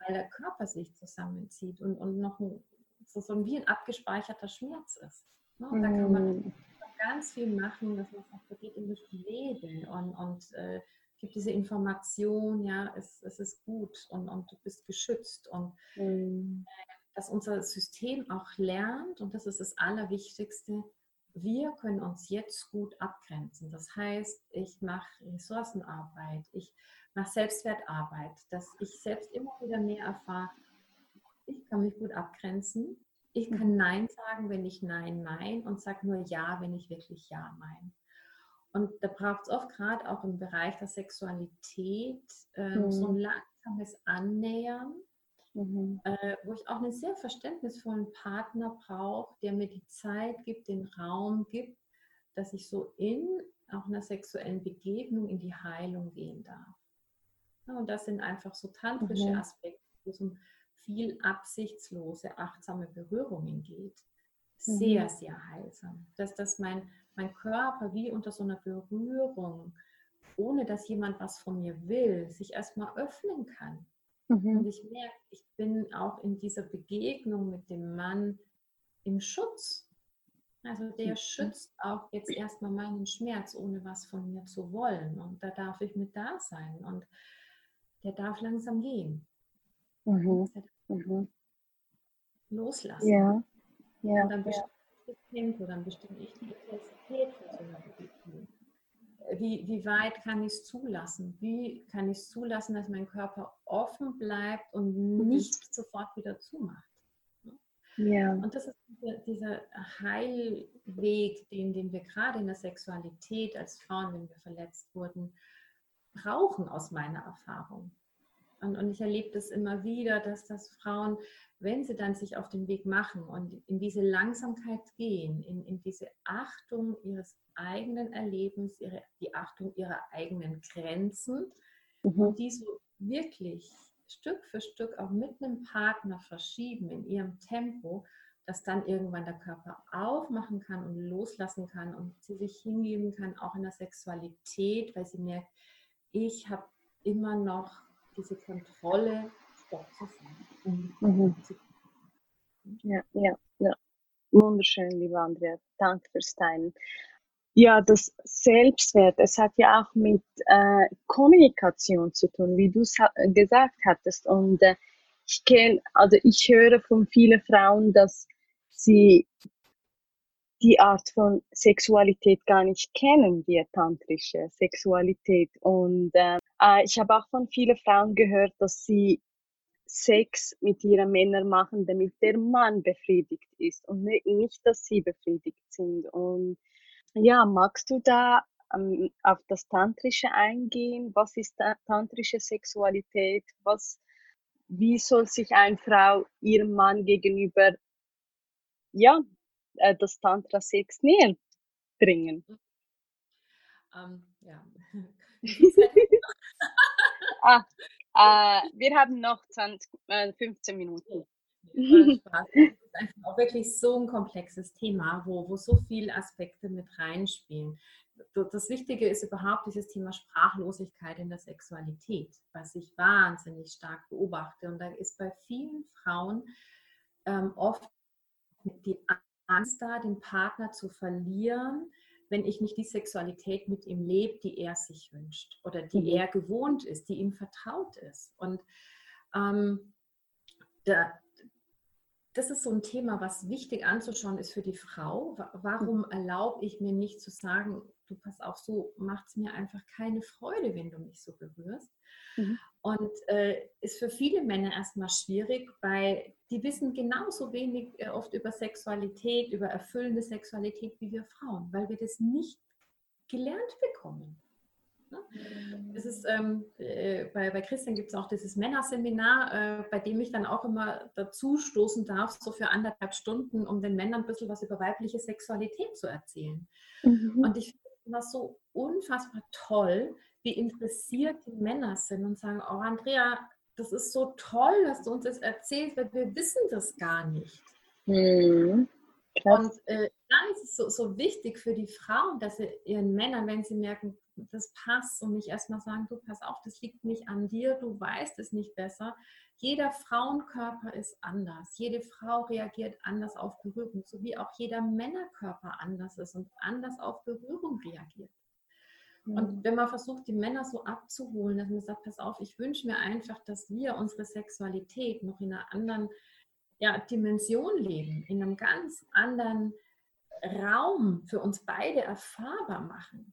weil der Körper sich zusammenzieht und, und noch ein, so, so wie ein abgespeicherter Schmerz ist. Ne? Und da kann man mhm. ganz viel machen, dass man sagt, da geht in das Leben und, und äh, gibt diese Information, ja, es, es ist gut und, und du bist geschützt und mhm. dass unser System auch lernt und das ist das Allerwichtigste, wir können uns jetzt gut abgrenzen. Das heißt, ich mache Ressourcenarbeit, ich mache Selbstwertarbeit, dass ich selbst immer wieder mehr erfahre, ich kann mich gut abgrenzen. Ich kann Nein sagen, wenn ich Nein mein und sage nur Ja, wenn ich wirklich Ja mein. Und da braucht es oft gerade auch im Bereich der Sexualität ähm, mhm. so ein langsames Annähern Mhm. Äh, wo ich auch einen sehr verständnisvollen Partner brauche, der mir die Zeit gibt, den Raum gibt, dass ich so in auch einer sexuellen Begegnung in die Heilung gehen darf. Ja, und das sind einfach so tantrische mhm. Aspekte, wo es um viel absichtslose, achtsame Berührungen geht. Sehr, mhm. sehr heilsam. Dass, dass mein, mein Körper wie unter so einer Berührung, ohne dass jemand was von mir will, sich erstmal öffnen kann Mhm. Und ich merke, ich bin auch in dieser Begegnung mit dem Mann im Schutz. Also der mhm. schützt auch jetzt erstmal meinen Schmerz, ohne was von mir zu wollen. Und da darf ich mit da sein. Und der darf langsam gehen. Mhm. Mhm. Loslassen. Ja. ja. Und dann bestimme ich das Tempo, dann bestimme ich die Intensität von so einer Begegnung wie, wie weit kann ich es zulassen? Wie kann ich es zulassen, dass mein Körper offen bleibt und mhm. nicht sofort wieder zumacht? Ja. Und das ist dieser, dieser Heilweg, den, den wir gerade in der Sexualität als Frauen, wenn wir verletzt wurden, brauchen aus meiner Erfahrung. Und, und ich erlebe das immer wieder, dass das Frauen, wenn sie dann sich auf den Weg machen und in diese Langsamkeit gehen, in, in diese Achtung ihres eigenen Erlebens, ihre, die Achtung ihrer eigenen Grenzen mhm. und die so wirklich Stück für Stück auch mit einem Partner verschieben in ihrem Tempo, dass dann irgendwann der Körper aufmachen kann und loslassen kann und sie sich hingeben kann, auch in der Sexualität, weil sie merkt, ich habe immer noch diese Kontrolle. Mhm. Ja, ja, ja. Wunderschön, liebe Andrea. Danke fürs Teilen. Ja, das Selbstwert, es hat ja auch mit äh, Kommunikation zu tun, wie du es gesagt hattest. Und äh, ich kenne, also ich höre von vielen Frauen, dass sie die Art von Sexualität gar nicht kennen, die tantrische Sexualität. Und äh, äh, ich habe auch von vielen Frauen gehört, dass sie Sex mit ihren Männern machen, damit der Mann befriedigt ist und nicht, dass sie befriedigt sind. Und ja, magst du da ähm, auf das Tantrische eingehen? Was ist tantrische Sexualität? Was, wie soll sich eine Frau ihrem Mann gegenüber ja, äh, das Tantra-Sex näher bringen? Um, ähm, ja. ah, äh, wir haben noch 20, äh, 15 Minuten. Spaß. Das ist einfach auch wirklich so ein komplexes Thema, wo, wo so viele Aspekte mit reinspielen. Das Wichtige ist überhaupt dieses Thema Sprachlosigkeit in der Sexualität, was ich wahnsinnig stark beobachte. Und da ist bei vielen Frauen ähm, oft die Angst da, den Partner zu verlieren, wenn ich nicht die Sexualität mit ihm lebe, die er sich wünscht oder die mhm. er gewohnt ist, die ihm vertraut ist. Und ähm, da, das ist so ein Thema, was wichtig anzuschauen ist für die Frau. Warum mhm. erlaube ich mir nicht zu sagen, du pass auf, so macht es mir einfach keine Freude, wenn du mich so berührst. Mhm. Und äh, ist für viele Männer erstmal schwierig, weil die wissen genauso wenig äh, oft über Sexualität, über erfüllende Sexualität wie wir Frauen, weil wir das nicht gelernt bekommen. Es ist, ähm, äh, bei, bei Christian gibt es auch dieses Männerseminar, äh, bei dem ich dann auch immer dazu stoßen darf, so für anderthalb Stunden, um den Männern ein bisschen was über weibliche Sexualität zu erzählen. Mhm. Und ich finde immer so unfassbar toll, wie interessiert die Männer sind und sagen, oh Andrea, das ist so toll, dass du uns das erzählst, weil wir wissen das gar nicht. Mhm. Und äh, da ist es so, so wichtig für die Frauen, dass sie ihren Männern, wenn sie merken, das passt und nicht erstmal sagen, du pass auf, das liegt nicht an dir, du weißt es nicht besser. Jeder Frauenkörper ist anders. Jede Frau reagiert anders auf Berührung, so wie auch jeder Männerkörper anders ist und anders auf Berührung reagiert. Und wenn man versucht, die Männer so abzuholen, dass man sagt, pass auf, ich wünsche mir einfach, dass wir unsere Sexualität noch in einer anderen ja, Dimension leben, in einem ganz anderen Raum für uns beide erfahrbar machen.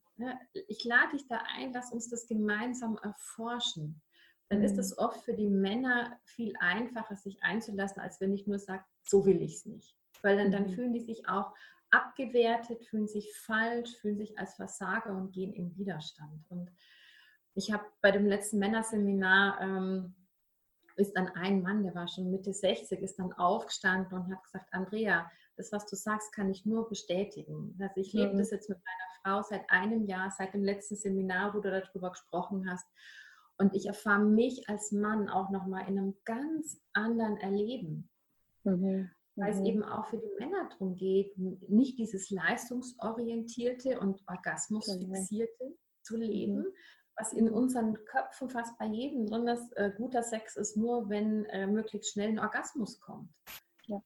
Ich lade dich da ein, lass uns das gemeinsam erforschen. Dann ist es mhm. oft für die Männer viel einfacher, sich einzulassen, als wenn ich nur sage, so will ich es nicht. Weil dann, dann mhm. fühlen die sich auch abgewertet, fühlen sich falsch, fühlen sich als Versager und gehen in Widerstand. Und ich habe bei dem letzten Männerseminar ähm, ist dann ein Mann, der war schon Mitte 60, ist dann aufgestanden und hat gesagt, Andrea, das, was du sagst, kann ich nur bestätigen. Also ich lebe mhm. das jetzt mit meiner Frau seit einem Jahr, seit dem letzten Seminar, wo du darüber gesprochen hast. Und ich erfahre mich als Mann auch nochmal in einem ganz anderen Erleben. Mhm. Weil es mhm. eben auch für die Männer darum geht, nicht dieses leistungsorientierte und orgasmusfixierte mhm. zu leben, mhm was in unseren Köpfen fast bei jedem drin ist, äh, guter Sex ist nur, wenn äh, möglichst schnell ein Orgasmus kommt. Ja.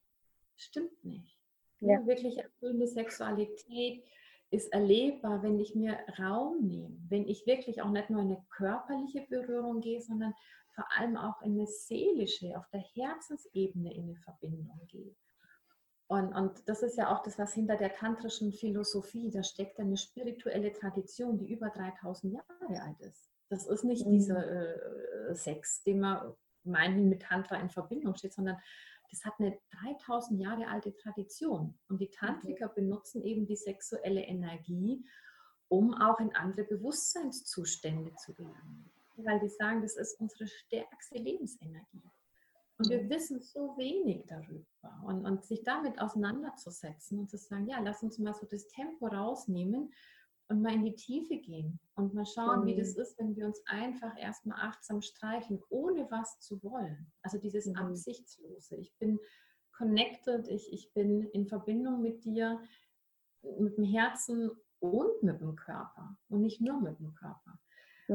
Stimmt nicht. Ja. Wirklich erfüllende Sexualität ist erlebbar, wenn ich mir Raum nehme, wenn ich wirklich auch nicht nur in eine körperliche Berührung gehe, sondern vor allem auch in eine seelische, auf der Herzensebene in eine Verbindung gehe. Und, und das ist ja auch das, was hinter der tantrischen Philosophie, da steckt eine spirituelle Tradition, die über 3000 Jahre alt ist. Das ist nicht mhm. dieser äh, Sex, den man meinen mit Tantra in Verbindung steht, sondern das hat eine 3000 Jahre alte Tradition. Und die Tantriker mhm. benutzen eben die sexuelle Energie, um auch in andere Bewusstseinszustände zu gelangen. Weil die sagen, das ist unsere stärkste Lebensenergie. Und wir wissen so wenig darüber. Und, und sich damit auseinanderzusetzen und zu sagen, ja, lass uns mal so das Tempo rausnehmen und mal in die Tiefe gehen und mal schauen, mhm. wie das ist, wenn wir uns einfach erstmal achtsam streichen, ohne was zu wollen. Also dieses mhm. Absichtslose. Ich bin connected, ich, ich bin in Verbindung mit dir, mit dem Herzen und mit dem Körper und nicht nur mit dem Körper.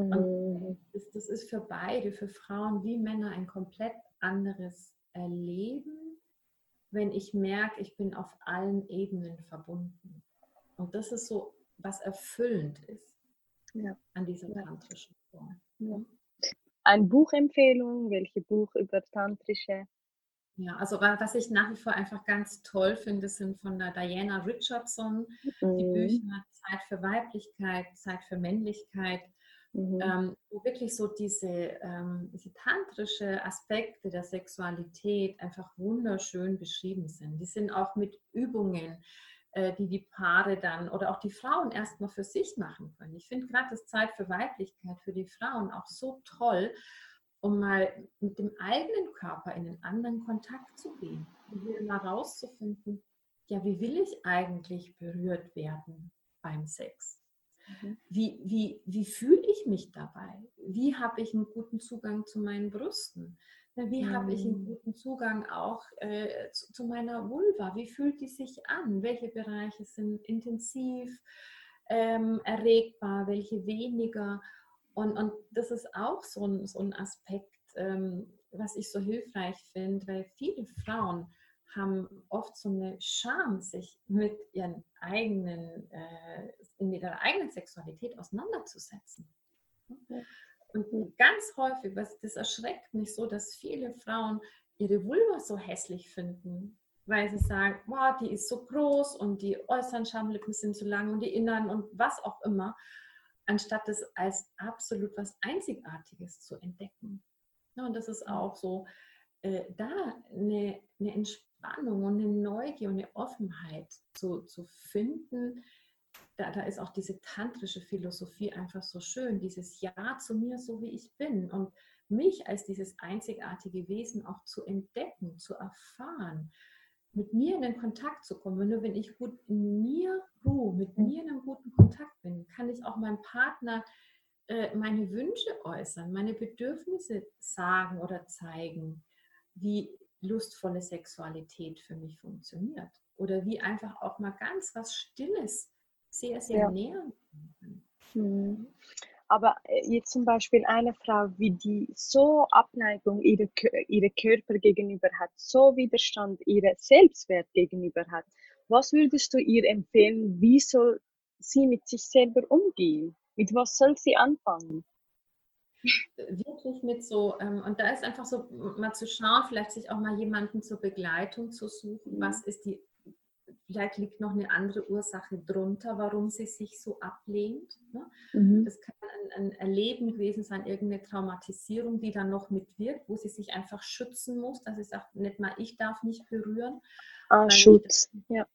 Mhm. Und das, das ist für beide, für Frauen wie Männer, ein komplett anderes Erleben, wenn ich merke, ich bin auf allen Ebenen verbunden. Und das ist so, was erfüllend ist ja. an dieser tantrischen Form. Ja. Eine Buchempfehlung, welche Buch über tantrische? Ja, also was ich nach wie vor einfach ganz toll finde, sind von der Diana Richardson mhm. die Bücher Zeit für Weiblichkeit, Zeit für Männlichkeit Mhm. Ähm, wo wirklich so diese, ähm, diese tantrische Aspekte der Sexualität einfach wunderschön beschrieben sind. Die sind auch mit Übungen, äh, die die Paare dann oder auch die Frauen erstmal für sich machen können. Ich finde gerade das Zeit für Weiblichkeit für die Frauen auch so toll, um mal mit dem eigenen Körper in einen anderen Kontakt zu gehen und wieder mal rauszufinden, ja, wie will ich eigentlich berührt werden beim Sex? Mhm. Wie, wie, wie fühle ich mich dabei? Wie habe ich einen guten Zugang zu meinen Brüsten? Wie habe ich einen mhm. guten Zugang auch äh, zu, zu, meiner Vulva? Wie fühlt die sich an? Welche Bereiche sind intensiv ähm, erregbar, welche weniger? Und, und das ist auch so ein, so ein Aspekt, ähm, was ich so hilfreich finde, weil viele Frauen haben oft so eine Scham, sich mit ihren eigenen, äh, in ihrer eigenen Sexualität auseinanderzusetzen. Und ganz häufig, was, das erschreckt mich so, dass viele Frauen ihre Vulva so hässlich finden, weil sie sagen, wow, die ist so groß und die äußeren Schamlippen sind so lang und die inneren und was auch immer, anstatt es als absolut was Einzigartiges zu entdecken. Ja, und das ist auch so, äh, da eine, eine Entspannung und eine Neugier und eine Offenheit zu, zu finden, da, da ist auch diese tantrische Philosophie einfach so schön, dieses Ja zu mir, so wie ich bin und mich als dieses einzigartige Wesen auch zu entdecken, zu erfahren, mit mir in den Kontakt zu kommen. Nur wenn ich gut in mir ruhe, mit mir in einem guten Kontakt bin, kann ich auch meinem Partner äh, meine Wünsche äußern, meine Bedürfnisse sagen oder zeigen, wie lustvolle Sexualität für mich funktioniert. Oder wie einfach auch mal ganz was Stilles sehr, sehr ja. nähern. Mhm. Aber äh, jetzt zum Beispiel eine Frau, wie die so Abneigung ihre, ihre Körper gegenüber hat, so Widerstand ihre Selbstwert gegenüber hat, was würdest du ihr empfehlen, wie soll sie mit sich selber umgehen? Mit was soll sie anfangen? Wirklich mit so, ähm, und da ist einfach so mal zu schauen, vielleicht sich auch mal jemanden zur Begleitung zu suchen, was ist die vielleicht liegt noch eine andere Ursache drunter, warum sie sich so ablehnt. Ne? Mhm. Das kann ein, ein, Erleben gewesen sein, irgendeine Traumatisierung, die dann noch mitwirkt, wo sie sich einfach schützen muss, dass sie sagt, nicht mal ich darf nicht berühren. Ah, Schutz, ja.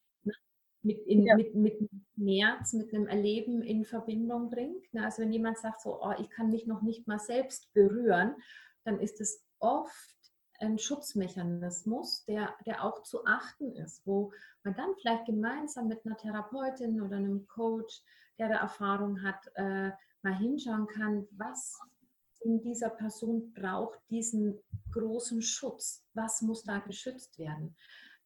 Mit, in, ja. mit, mit Schmerz, mit einem Erleben in Verbindung bringt. Ne? Also wenn jemand sagt so, oh, ich kann mich noch nicht mal selbst berühren, dann ist es oft ein Schutzmechanismus, der, der auch zu achten ist, wo man dann vielleicht gemeinsam mit einer Therapeutin oder einem Coach, der da Erfahrung hat, äh, mal hinschauen kann, was in dieser Person braucht diesen großen Schutz, was muss da geschützt werden.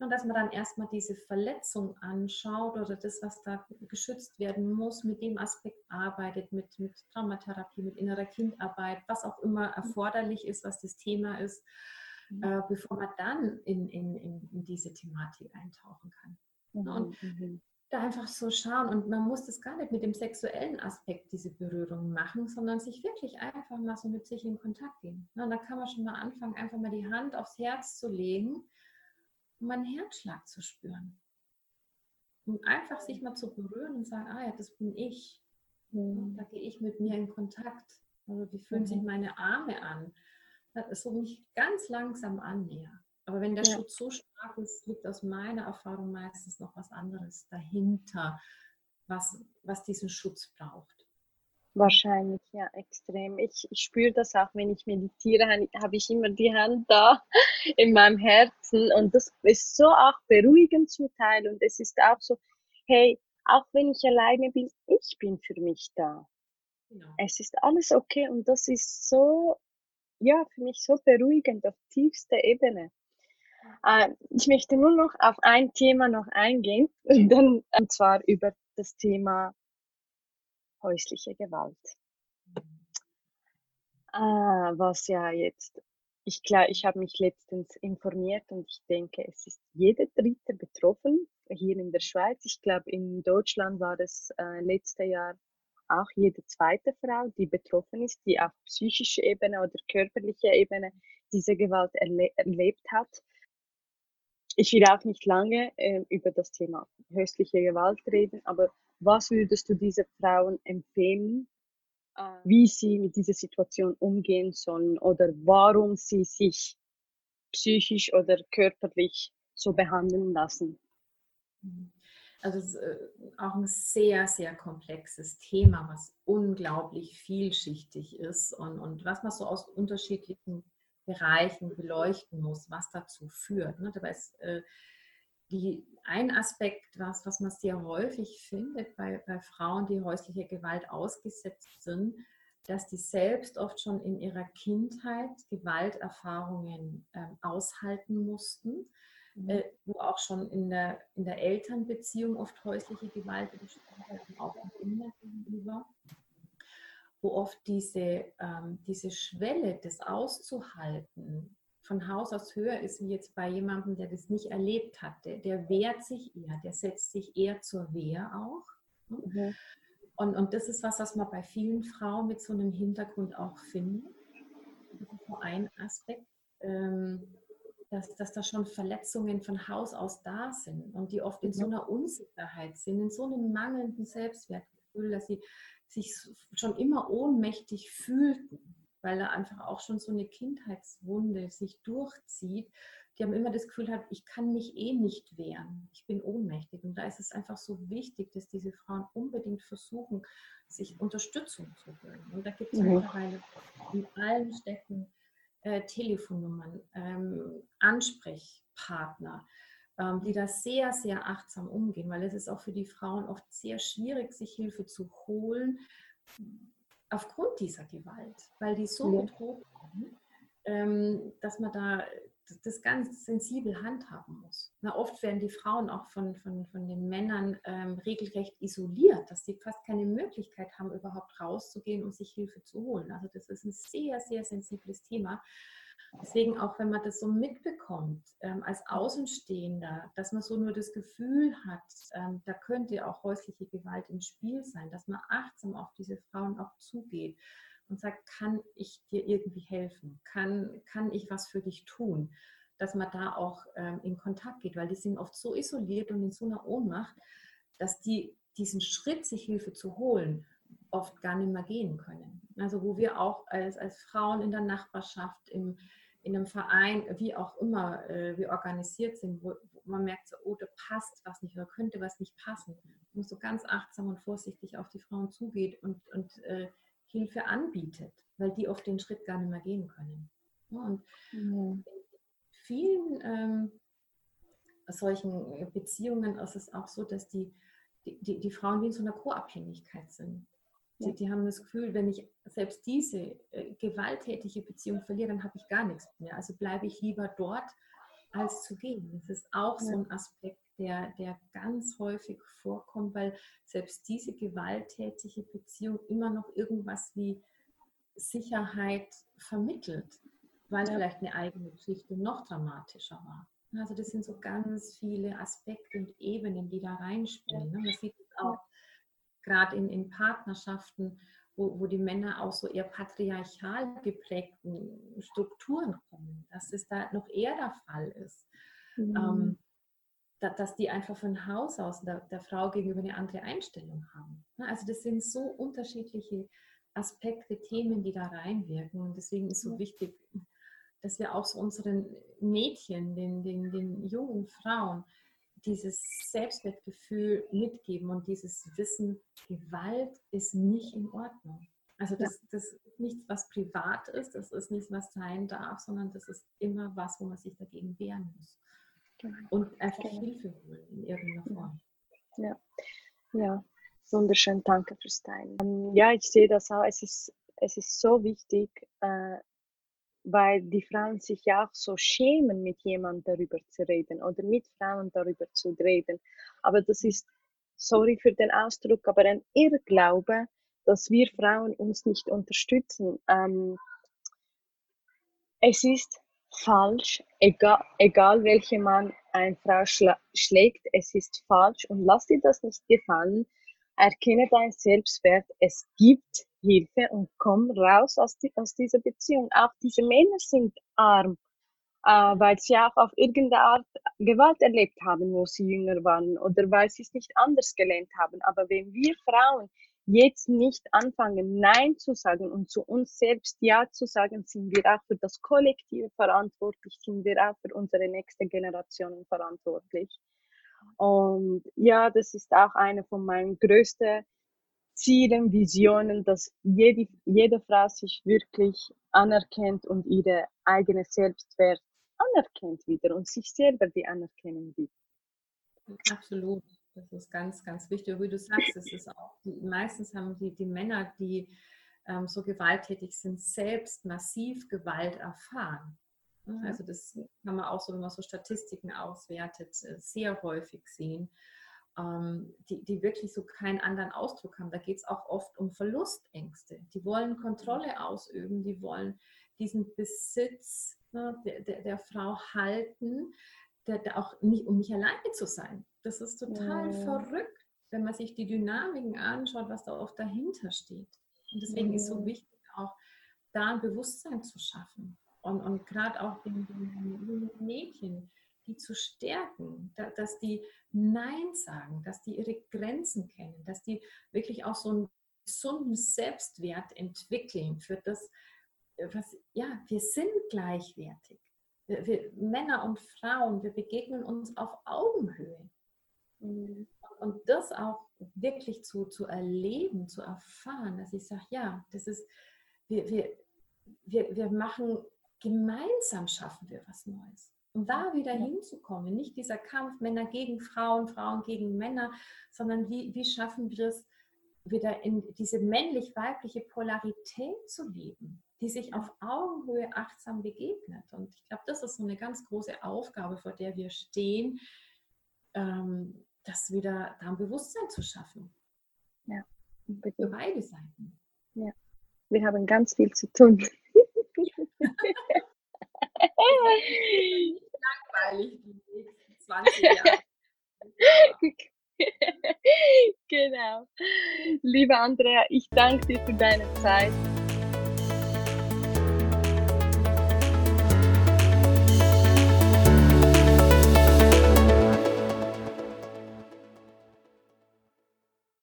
Und dass man dann erstmal diese Verletzung anschaut oder das, was da geschützt werden muss, mit dem Aspekt arbeitet, mit, mit Traumatherapie, mit innerer Kindarbeit, was auch immer erforderlich ist, was das Thema ist mhm. äh, bevor man dann in, in, in, in, diese Thematik eintauchen kann. Mhm. Und mhm. da einfach so schauen und man muss das gar nicht mit dem sexuellen Aspekt diese Berührung machen, sondern sich wirklich einfach mal so mit sich in Kontakt gehen. Na, da kann man schon mal anfangen, einfach mal die Hand aufs Herz zu legen um einen Herzschlag zu spüren. Und einfach sich mal zu berühren und sagen, ah ja, das bin ich. Mhm. Da gehe ich mit mir in Kontakt. Also wie fühlen mhm. sich meine Arme an? so mich ganz langsam annähern. Aber wenn der ja. Schutz so stark ist, liegt aus meiner Erfahrung meistens noch was anderes dahinter, was, was diesen Schutz braucht. Wahrscheinlich, ja, extrem. Ich, ich spüre das auch, wenn ich meditiere, habe ich immer die Hand da in meinem Herzen und das ist so auch beruhigend zum Teil und es ist auch so, hey, auch wenn ich alleine bin, ich bin für mich da. Genau. Es ist alles okay und das ist so ja, für mich so beruhigend auf tiefster Ebene. Äh, ich möchte nur noch auf ein Thema noch eingehen, und, dann, und zwar über das Thema häusliche Gewalt. Äh, was ja jetzt, ich glaube, ich habe mich letztens informiert und ich denke, es ist jeder Dritte betroffen hier in der Schweiz. Ich glaube, in Deutschland war es äh, letztes Jahr auch jede zweite Frau, die betroffen ist, die auf psychischer Ebene oder körperlicher Ebene diese Gewalt erle erlebt hat. Ich will auch nicht lange äh, über das Thema häusliche Gewalt reden, aber was würdest du diesen Frauen empfehlen, äh, wie sie mit dieser Situation umgehen sollen oder warum sie sich psychisch oder körperlich so behandeln lassen? Mhm. Also es ist äh, auch ein sehr, sehr komplexes Thema, was unglaublich vielschichtig ist und, und was man so aus unterschiedlichen Bereichen beleuchten muss, was dazu führt. Ne? Dabei ist äh, die, ein Aspekt, was, was man sehr häufig findet bei, bei Frauen, die häuslicher Gewalt ausgesetzt sind, dass die selbst oft schon in ihrer Kindheit Gewalterfahrungen äh, aushalten mussten Mhm. äh, wo auch schon in der, in der Elternbeziehung oft häusliche Gewalt entstanden, auch im Kinder gegenüber, wo oft diese, ähm, diese Schwelle, das auszuhalten, von Haus aus höher ist, wie jetzt bei jemandem, der das nicht erlebt hat. Der, wehrt sich eher, der setzt sich eher zur Wehr auch. Ne? Mhm. Und, und das ist was, was man bei vielen Frauen mit so einem Hintergrund auch findet. Das ist nur ein Aspekt. Ähm, dass, dass da schon Verletzungen von Haus aus da sind und die oft in so einer Unsicherheit sind, in so einem mangelnden Selbstwertgefühl, dass sie sich schon immer ohnmächtig fühlten, weil da einfach auch schon so eine Kindheitswunde sich durchzieht, die haben immer das Gefühl hat, ich kann mich eh nicht wehren, ich bin ohnmächtig. Und da ist es einfach so wichtig, dass diese Frauen unbedingt versuchen, sich Unterstützung zu holen. Und da gibt es mhm. mittlerweile in allen Städten äh, Telefonnummern, ähm, Ansprechpartner, ähm, die da sehr, sehr achtsam umgehen, weil es ist auch für die Frauen oft sehr schwierig, sich Hilfe zu holen aufgrund dieser Gewalt, weil die so ja. bedroht werden, ähm, dass man da das ganz sensibel handhaben muss. Na, oft werden die Frauen auch von, von, von den Männern ähm, regelrecht isoliert, dass sie fast keine Möglichkeit haben, überhaupt rauszugehen und sich Hilfe zu holen. Also das ist ein sehr, sehr sensibles Thema. Deswegen auch, wenn man das so mitbekommt ähm, als Außenstehender, dass man so nur das Gefühl hat, ähm, da könnte auch häusliche Gewalt im Spiel sein, dass man achtsam auf diese Frauen auch zugeht und sagt, kann ich dir irgendwie helfen? Kann, kann ich was für dich tun? Dass man da auch ähm, in Kontakt geht, weil die sind oft so isoliert und in so einer Ohnmacht, dass die diesen Schritt, sich Hilfe zu holen, oft gar nicht mehr gehen können. Also wo wir auch als, als Frauen in der Nachbarschaft, im, in einem Verein, wie auch immer äh, wir organisiert sind, wo, wo, man merkt, so, oh, da passt was nicht oder könnte was nicht passen. Man muss so ganz achtsam und vorsichtig auf die Frauen zugeht und, und äh, Hilfe anbietet, weil die oft den Schritt gar nicht mehr gehen können. Und mhm. in vielen ähm, solchen Beziehungen ist es auch so, dass die, die, die Frauen wie in so einer Co-Abhängigkeit sind. Die, die, haben das Gefühl, wenn ich selbst diese äh, gewalttätige Beziehung verliere, dann habe ich gar nichts mehr. Also bleibe ich lieber dort, als zu gehen. Das ist auch ja. so ein Aspekt, der, der ganz häufig vorkommt, weil selbst diese gewalttätige Beziehung immer noch irgendwas wie Sicherheit vermittelt, weil ja. vielleicht eine eigene Geschichte noch dramatischer war. Also das sind so ganz viele Aspekte und Ebenen, die da reinspielen. Ne? Man sieht es auch gerade in, in Partnerschaften, wo, wo die Männer aus so eher patriarchal geprägten Strukturen kommen, dass es da noch eher der Fall ist. Mhm. Ähm, dass die einfach von Haus aus der, der, Frau gegenüber eine andere Einstellung haben. Ne, also das sind so unterschiedliche Aspekte, Themen, die da reinwirken. Und deswegen ist so wichtig, dass wir auch so unseren Mädchen, den, den, den jungen Frauen, dieses Selbstwertgefühl mitgeben und dieses Wissen, Gewalt ist nicht in Ordnung. Also das, das ist nichts, was privat ist, das ist nichts, was sein darf, sondern das ist immer was, wo man sich dagegen wehren muss. Genau. Und einfach genau. Hilfe holen in irgendeiner Form. Ja, ja. wunderschön, danke fürs Teilen. Ähm, ja, ich sehe das auch, es ist, es ist so wichtig, äh, weil die Frauen sich ja auch so schämen, mit jemandem darüber zu reden oder mit Frauen darüber zu reden. Aber das ist, sorry für den Ausdruck, aber ein Irrglaube, dass wir Frauen uns nicht unterstützen. Ähm, es ist falsch, egal, egal welche Mann eine Frau schlägt, es ist falsch und lass dir das nicht gefallen. Erkenne dein Selbstwert, es gibt Hilfe und komm raus aus, die, aus dieser Beziehung. Auch diese Männer sind arm, äh, weil sie auch auf irgendeine Art Gewalt erlebt haben, wo sie jünger waren oder weil sie es nicht anders gelernt haben. Aber wenn wir Frauen jetzt nicht anfangen, Nein zu sagen und zu uns selbst Ja zu sagen, sind wir auch für das Kollektive verantwortlich, sind wir auch für unsere nächste Generation verantwortlich. Und ja, das ist auch eine von meinen größten Zielen, Visionen, dass jede, jede Frau sich wirklich anerkennt und ihre eigene Selbstwert anerkennt wieder und sich selber die Anerkennung gibt. Absolut. Das ist ganz, ganz wichtig. Wie du sagst, es ist auch, meistens haben die, die Männer, die ähm, so gewalttätig sind, selbst massiv Gewalt erfahren. Mhm. Also das kann man auch so, wenn man so Statistiken auswertet, äh, sehr häufig sehen, ähm, die, die wirklich so keinen anderen Ausdruck haben. Da geht es auch oft um Verlustängste. Die wollen Kontrolle ausüben, die wollen diesen Besitz ne, der, der, der Frau halten, der, der auch nicht, um nicht alleine zu sein. Das ist total ja. verrückt, wenn man sich die Dynamiken anschaut, was da oft dahinter steht. Und deswegen ja. ist so wichtig, auch da ein Bewusstsein zu schaffen. Und, und gerade auch den, den Mädchen, die zu stärken, da, dass die Nein sagen, dass die ihre Grenzen kennen, dass die wirklich auch so einen gesunden Selbstwert entwickeln für das, was, ja, wir sind gleichwertig. Wir, wir, Männer und Frauen, wir begegnen uns auf Augenhöhe. Mhm. Und das auch wirklich zu, zu erleben, zu erfahren, dass ich sage, ja, das ist, wir, wir, wir, wir machen, gemeinsam schaffen wir was Neues. Um da wieder ja. hinzukommen, nicht dieser Kampf Männer gegen Frauen, Frauen gegen Männer, sondern wie, wie schaffen wir es, wieder in diese männlich-weibliche Polarität zu leben, die sich auf Augenhöhe achtsam begegnet. Und ich glaube, das ist so eine ganz große Aufgabe, vor der wir stehen, ähm, das wieder da ein Bewusstsein zu schaffen. Ja, für beide Seiten. Ja, wir haben ganz viel zu tun. Langweilig die nächsten 20 Jahre. genau. Liebe Andrea, ich danke dir für deine Zeit.